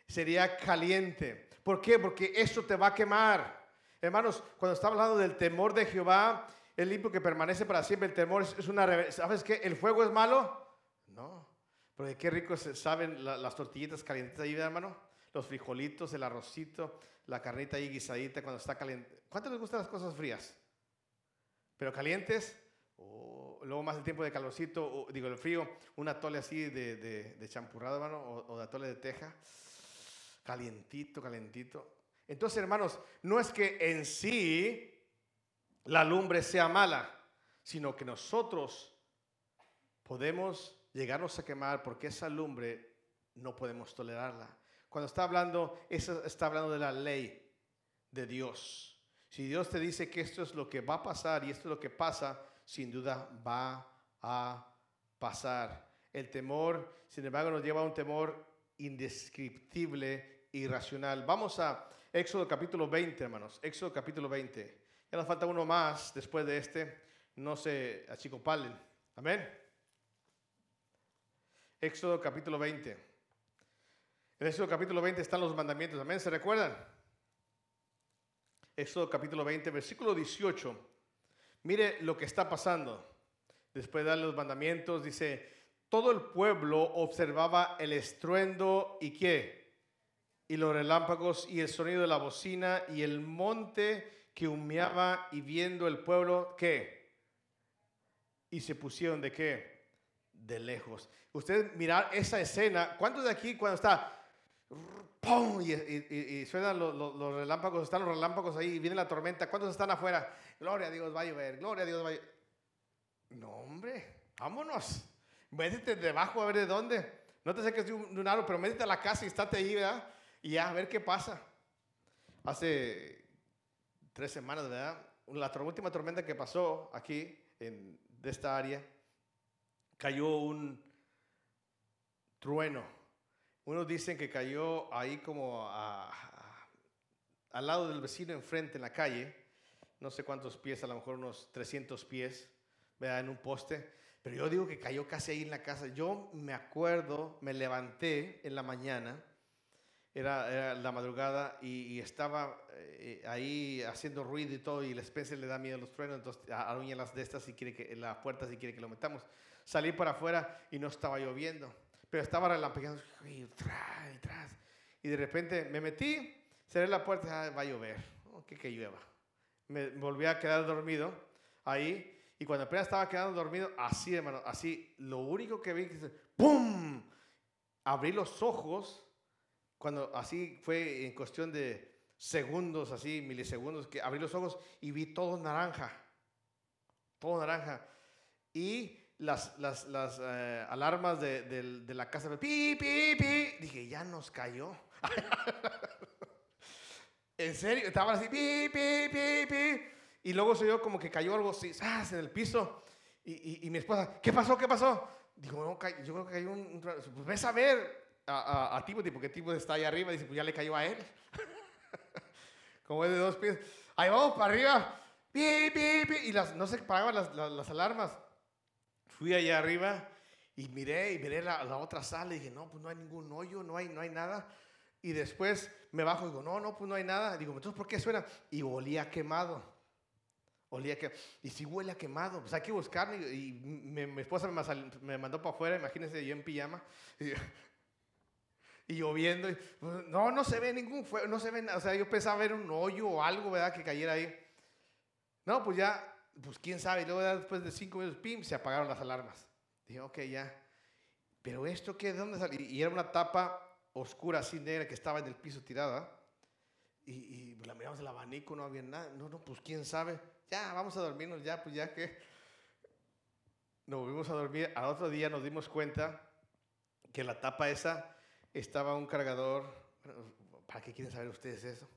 Sería caliente. ¿Por qué? Porque eso te va a quemar. Hermanos, cuando está hablando del temor de Jehová, el limpio que permanece para siempre, el temor es, una... ¿Sabes qué? ¿El fuego es malo? No. Porque qué rico se saben las tortillitas calientes ahí, hermano. Los frijolitos, el arrocito, la carnita ahí guisadita cuando está caliente. ¿Cuánto les gustan las cosas frías? Pero calientes, o luego más el tiempo de calorcito, digo el frío, un atole así de, de, champurrado, hermano, o, o, de atole de teja, calientito, calientito. Entonces, hermanos, no es que en sí la lumbre sea mala, sino que nosotros podemos llegarnos a quemar porque esa lumbre no podemos tolerarla. Cuando está hablando, está hablando de la ley de Dios. Si Dios te dice que esto es lo que va a pasar y esto es lo que pasa, sin duda va a pasar. El temor, sin embargo, nos lleva a un temor indescriptible, irracional. Vamos a Éxodo capítulo 20, hermanos. Éxodo capítulo 20. Ya nos falta uno más después de este. No se achicopalen. Amén. Éxodo capítulo 20. En Éxodo capítulo 20 están los mandamientos. Amén. ¿Se recuerdan? Éxodo capítulo 20, versículo 18. Mire lo que está pasando. Después de dar los mandamientos, dice, todo el pueblo observaba el estruendo y qué? Y los relámpagos y el sonido de la bocina y el monte que humeaba y viendo el pueblo, ¿qué? Y se pusieron de qué? De lejos. Ustedes mirar esa escena, ¿cuántos de aquí cuando está ¡pum! Y, suenan los, relámpagos, están los relámpagos ahí, y viene la tormenta. ¿Cuántos están afuera? Gloria a Dios, va a llover, gloria a Dios, va a. No, hombre, vámonos. Métete debajo a ver de dónde. No te saques de un, de un aro, pero métete a la casa y estate ahí, ¿verdad? Y ya, a ver qué pasa. Hace tres semanas, ¿verdad? La última tormenta que pasó aquí, en, de esta área, cayó un trueno unos dicen que cayó ahí como al lado del vecino enfrente en la calle, no sé cuántos pies, a lo mejor unos 300 pies, ¿verdad? en un poste, pero yo digo que cayó casi ahí en la casa. Yo me acuerdo, me levanté en la mañana, era, la madrugada y, estaba eh, ahí haciendo ruido y todo y el Spencer le da miedo a los truenos, entonces aruña las de estas y quiere que, la puerta si quiere que lo metamos. Salí para afuera y no estaba lloviendo pero estaba relampagueando y, y de repente me metí, cerré la puerta, va a llover, que, que llueva. Me volví a quedar dormido ahí y cuando apenas estaba quedando dormido, así hermano, así, lo único que vi, que ¡pum! Abrí los ojos, cuando así fue en cuestión de segundos, así, milisegundos, que abrí los ojos y vi todo naranja, todo naranja. Y las, las, las eh, alarmas de, de, la casa, pi, pi, pi. Dije, ya nos cayó. en serio, estaban así, pi, pi, pi, pi. Y luego se oyó como que cayó algo así, en el piso. Y, y, mi esposa, ¿qué pasó? ¿Qué pasó? Digo, no, yo creo que cayó un... pues ves a ver a, a, a Timothy, porque Timothy está ahí arriba. Dice, pues ya le cayó a él. como es de dos pies. Ahí vamos para arriba. Y las, no se paraban las, las, alarmas. Fui allá arriba y miré y miré la, la, otra sala y dije, no, pues no hay ningún hoyo, no hay, no hay nada. Y después me bajo y digo, no, no, pues no hay nada. Digo, entonces, ¿por qué suena? Y olía quemado. Olía que, y si huele a quemado, pues hay que buscar. Y, mi, esposa me, mandó para afuera, imagínense yo en pijama. Y, lloviendo. Pues, no, no se ve ningún fuego, no se ve nada. O sea, yo pensaba ver un hoyo o algo, ¿verdad? Que cayera ahí. No, pues ya, pues quién sabe. Y luego después de cinco minutos, pim, se apagaron las alarmas. Dije, ok, ya. Pero esto, ¿qué? ¿De dónde salió? Y era una tapa oscura, así negra, que estaba en el piso tirada. Y, la miramos el abanico, no había nada. No, no, pues quién sabe. Ya, vamos a dormirnos, ya, pues ya que. Nos volvimos a dormir. Al otro día nos dimos cuenta que la tapa esa estaba un cargador. ¿Para qué quieren saber ustedes eso?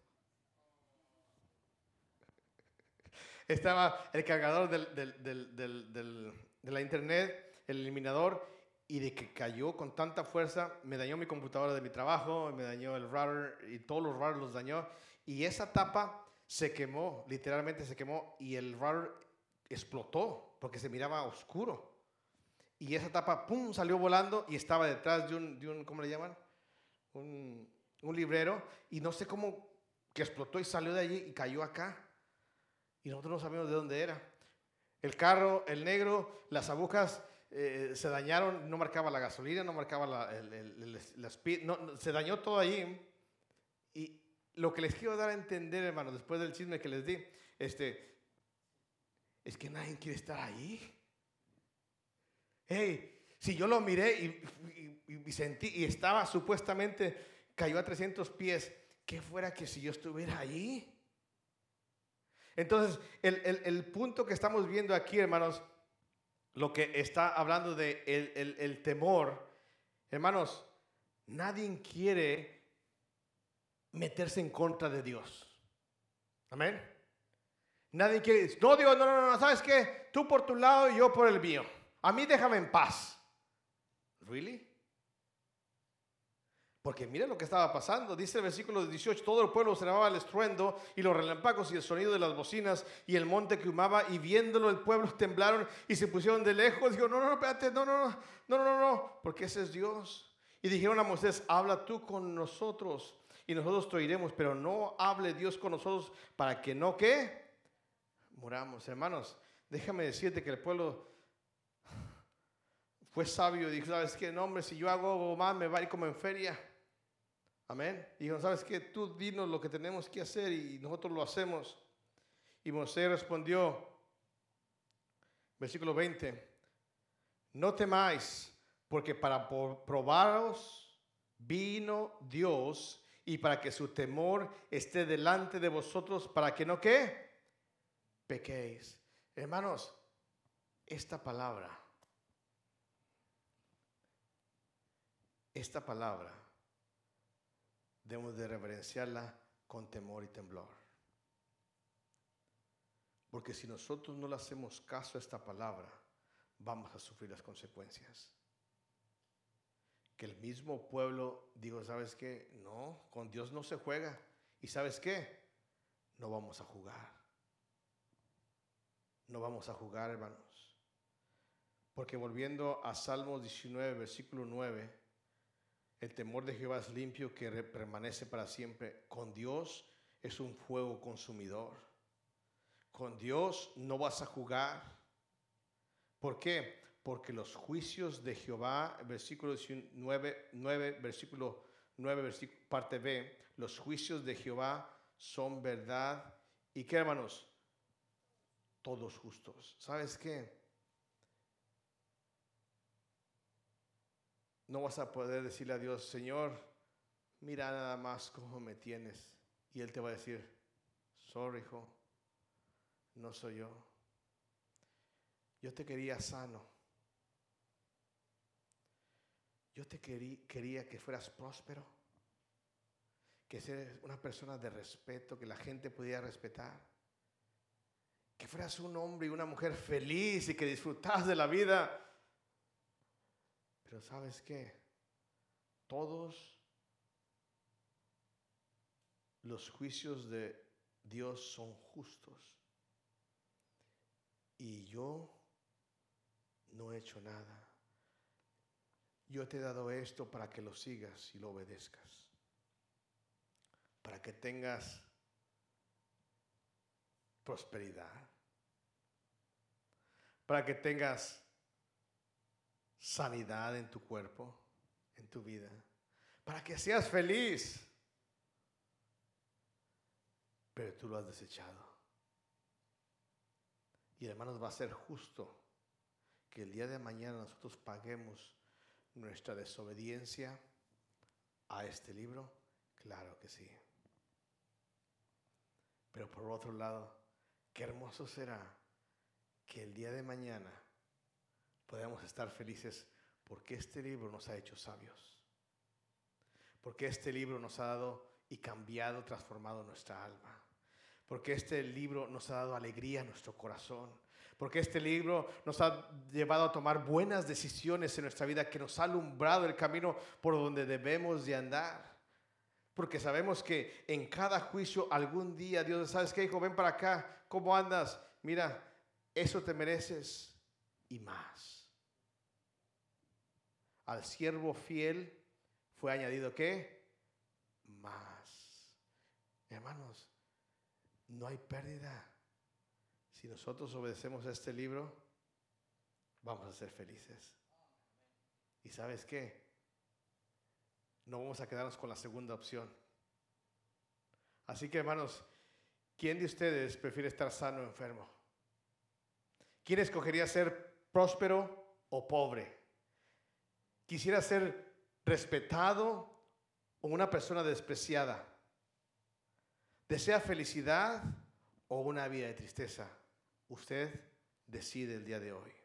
Estaba el cargador de la internet, el eliminador, y de que cayó con tanta fuerza, me dañó mi computadora de mi trabajo, me dañó el router y todos los routers los dañó. Y esa tapa se quemó, literalmente se quemó y el router explotó porque se miraba oscuro. Y esa tapa, ¡pum!, salió volando y estaba detrás de un, de un ¿cómo le llaman? Un, un librero y no sé cómo que explotó y salió de allí y cayó acá. Y nosotros no sabíamos de dónde era. El carro, el negro, las agujas eh, se dañaron, no marcaba la gasolina, no marcaba la, el, speed, no, se dañó todo allí. Y lo que les quiero dar a entender, hermano, después del chisme que les di, este, es que nadie quiere estar ahí. Hey, si yo lo miré y, y, sentí y estaba supuestamente cayó a 300 pies, ¿qué fuera que si yo estuviera allí? Entonces, el, el, el punto que estamos viendo aquí, hermanos, lo que está hablando de el, temor, hermanos, nadie quiere meterse en contra de Dios. Amén. Nadie quiere, no Dios, no, no, no, ¿sabes qué? Tú por tu lado y yo por el mío. A mí déjame en paz. ¿Really? Porque mire lo que estaba pasando. Dice el versículo 18, todo el pueblo observaba el estruendo y los relámpagos y el sonido de las bocinas y el monte que humaba y viéndolo el pueblo temblaron y se pusieron de lejos. Dijo, no, no, no, espérate, no, no, no, no, no, no, porque ese es Dios. Y dijeron a Moisés, habla tú con nosotros y nosotros te oiremos, pero no hable Dios con nosotros para que no, ¿qué? Muramos. Hermanos, déjame decirte que el pueblo fue sabio y dijo, ¿sabes qué? No, hombre, si yo hago más me va a ir como en feria. Amén. Dijo, ¿sabes qué? Tú dinos lo que tenemos que hacer y nosotros lo hacemos. Y Moisés respondió, versículo 20, no temáis, porque para probaros vino Dios y para que su temor esté delante de vosotros, para que no qué, pequéis. Hermanos, esta palabra, esta palabra debemos de reverenciarla con temor y temblor. Porque si nosotros no le hacemos caso a esta palabra, vamos a sufrir las consecuencias. Que el mismo pueblo digo, ¿sabes qué? No, con Dios no se juega. ¿Y sabes qué? No vamos a jugar. No vamos a jugar, hermanos. Porque volviendo a Salmos 19, versículo 9, el temor de Jehová es limpio que permanece para siempre. Con Dios es un fuego consumidor. Con Dios no vas a jugar. ¿Por qué? Porque los juicios de Jehová, versículo 9, 9 versículo 9, versículo, parte B, los juicios de Jehová son verdad. ¿Y qué hermanos? Todos justos. ¿Sabes qué? No vas a poder decirle a Dios, Señor, mira nada más cómo me tienes. Y Él te va a decir, sorry, hijo, no soy yo. Yo te quería sano. Yo te quería que fueras próspero. Que seas una persona de respeto, que la gente pudiera respetar. Que fueras un hombre y una mujer feliz y que disfrutas de la vida. Pero sabes qué? Todos los juicios de, Dios son justos. Y yo no he hecho nada. Yo te he dado esto para que lo sigas y lo obedezcas. Para que tengas prosperidad. Para que tengas sanidad en tu cuerpo, en tu vida. Para que seas feliz. Pero tú lo has desechado. Y hermanos, va a ser justo que el día de mañana nosotros paguemos nuestra desobediencia a este libro? Claro que sí. Pero por otro lado, qué hermoso será que el día de mañana podamos estar felices porque este libro nos ha hecho sabios. Porque este libro nos ha dado y cambiado, transformado nuestra alma. Porque este libro nos ha dado alegría a nuestro corazón porque este libro nos ha llevado a tomar buenas decisiones en nuestra vida, que nos ha alumbrado el camino por donde debemos de andar. Porque sabemos que en cada juicio algún día Dios, ¿sabes qué, hijo? Ven para acá, ¿cómo andas? Mira, eso te mereces y más. Al siervo fiel fue añadido qué? Más. Hermanos, no hay pérdida si nosotros obedecemos a este libro, vamos a ser felices. ¿Y sabes qué? No vamos a quedarnos con la segunda opción. Así que hermanos, ¿quién de ustedes prefiere estar sano o enfermo? ¿Quién escogería ser próspero o pobre? ¿Quisiera ser respetado o una persona despreciada? ¿Desea felicidad o una vida de tristeza? Usted decide el día de hoy.